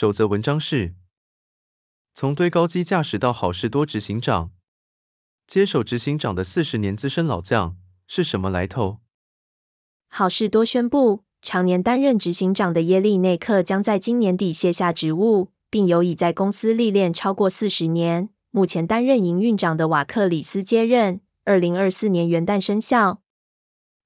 首则文章是：从堆高机驾驶到好事多执行长，接手执行长的四十年资深老将是什么来头？好事多宣布，常年担任执行长的耶利内克将在今年底卸下职务，并由已在公司历练超过四十年，目前担任营运长的瓦克里斯接任。二零二四年元旦生效。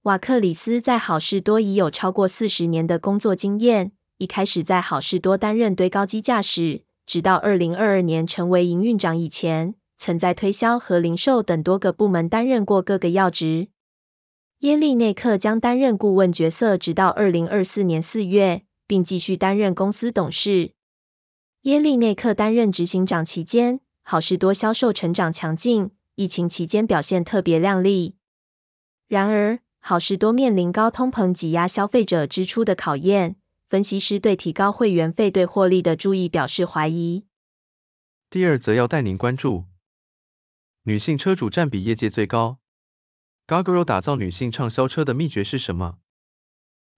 瓦克里斯在好事多已有超过四十年的工作经验。一开始在好事多担任堆高机驾驶，直到二零二二年成为营运长以前，曾在推销和零售等多个部门担任过各个要职。耶利内克将担任顾问角色，直到二零二四年四月，并继续担任公司董事。耶利内克担任执行长期间，好事多销售成长强劲，疫情期间表现特别亮丽。然而，好事多面临高通膨挤压消费者支出的考验。分析师对提高会员费对获利的注意表示怀疑。第二则要带您关注，女性车主占比业界最高，Gogoro 打造女性畅销车的秘诀是什么？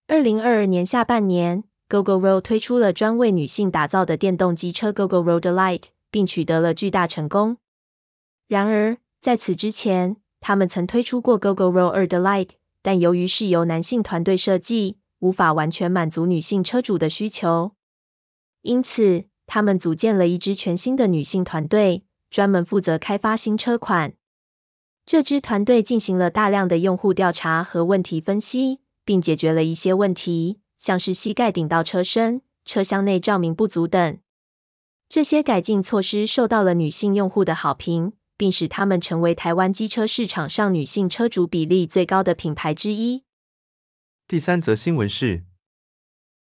二零二二年下半年，Gogoro 推出了专为女性打造的电动机车 Gogoro Delight，并取得了巨大成功。然而，在此之前，他们曾推出过 Gogoro 2 Delight，但由于是由男性团队设计。无法完全满足女性车主的需求，因此他们组建了一支全新的女性团队，专门负责开发新车款。这支团队进行了大量的用户调查和问题分析，并解决了一些问题，像是膝盖顶到车身、车厢内照明不足等。这些改进措施受到了女性用户的好评，并使他们成为台湾机车市场上女性车主比例最高的品牌之一。第三则新闻是，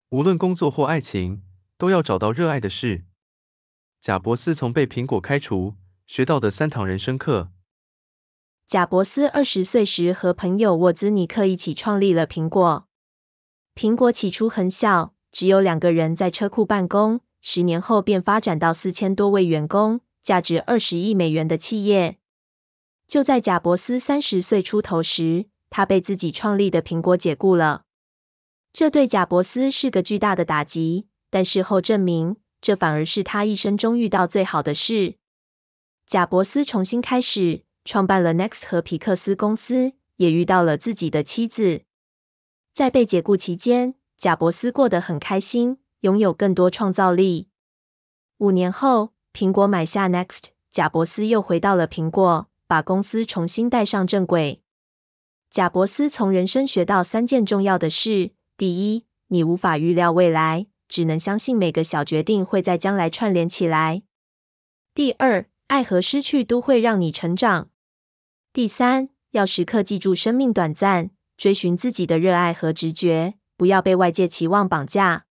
无论工作或爱情，都要找到热爱的事。贾伯斯从被苹果开除学到的三堂人生课。贾伯斯二十岁时和朋友沃兹尼克一起创立了苹果。苹果起初很小，只有两个人在车库办公，十年后便发展到四千多位员工，价值二十亿美元的企业。就在贾伯斯三十岁出头时，他被自己创立的苹果解雇了，这对贾伯斯是个巨大的打击，但事后证明，这反而是他一生中遇到最好的事。贾伯斯重新开始，创办了 Next 和皮克斯公司，也遇到了自己的妻子。在被解雇期间，贾伯斯过得很开心，拥有更多创造力。五年后，苹果买下 Next，贾伯斯又回到了苹果，把公司重新带上正轨。贾伯斯从人生学到三件重要的事：第一，你无法预料未来，只能相信每个小决定会在将来串联起来；第二，爱和失去都会让你成长；第三，要时刻记住生命短暂，追寻自己的热爱和直觉，不要被外界期望绑架。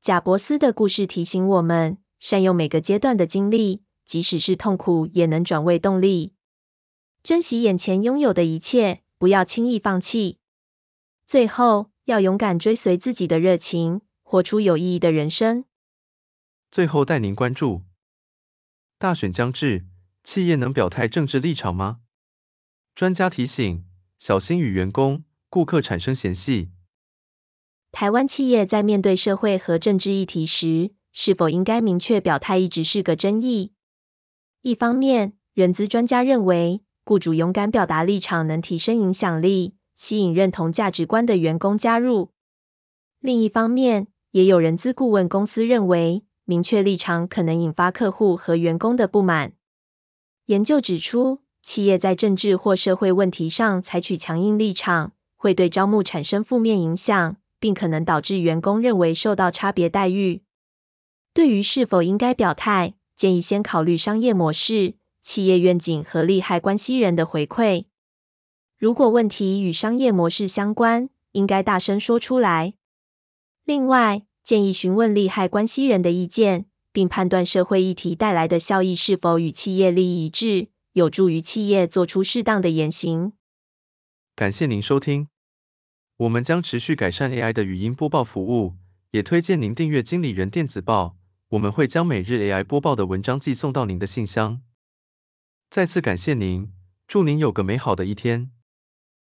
贾伯斯的故事提醒我们，善用每个阶段的经历，即使是痛苦，也能转为动力。珍惜眼前拥有的一切。不要轻易放弃。最后，要勇敢追随自己的热情，活出有意义的人生。最后带您关注：大选将至，企业能表态政治立场吗？专家提醒，小心与员工、顾客产生嫌隙。台湾企业在面对社会和政治议题时，是否应该明确表态，一直是个争议。一方面，人资专家认为，雇主勇敢表达立场能提升影响力，吸引认同价值观的员工加入。另一方面，也有人资顾问公司认为，明确立场可能引发客户和员工的不满。研究指出，企业在政治或社会问题上采取强硬立场，会对招募产生负面影响，并可能导致员工认为受到差别待遇。对于是否应该表态，建议先考虑商业模式。企业愿景和利害关系人的回馈。如果问题与商业模式相关，应该大声说出来。另外，建议询问利害关系人的意见，并判断社会议题带来的效益是否与企业利益一致，有助于企业做出适当的言行。感谢您收听，我们将持续改善 AI 的语音播报服务，也推荐您订阅经理人电子报，我们会将每日 AI 播报的文章寄送到您的信箱。再次感谢您，祝您有个美好的一天。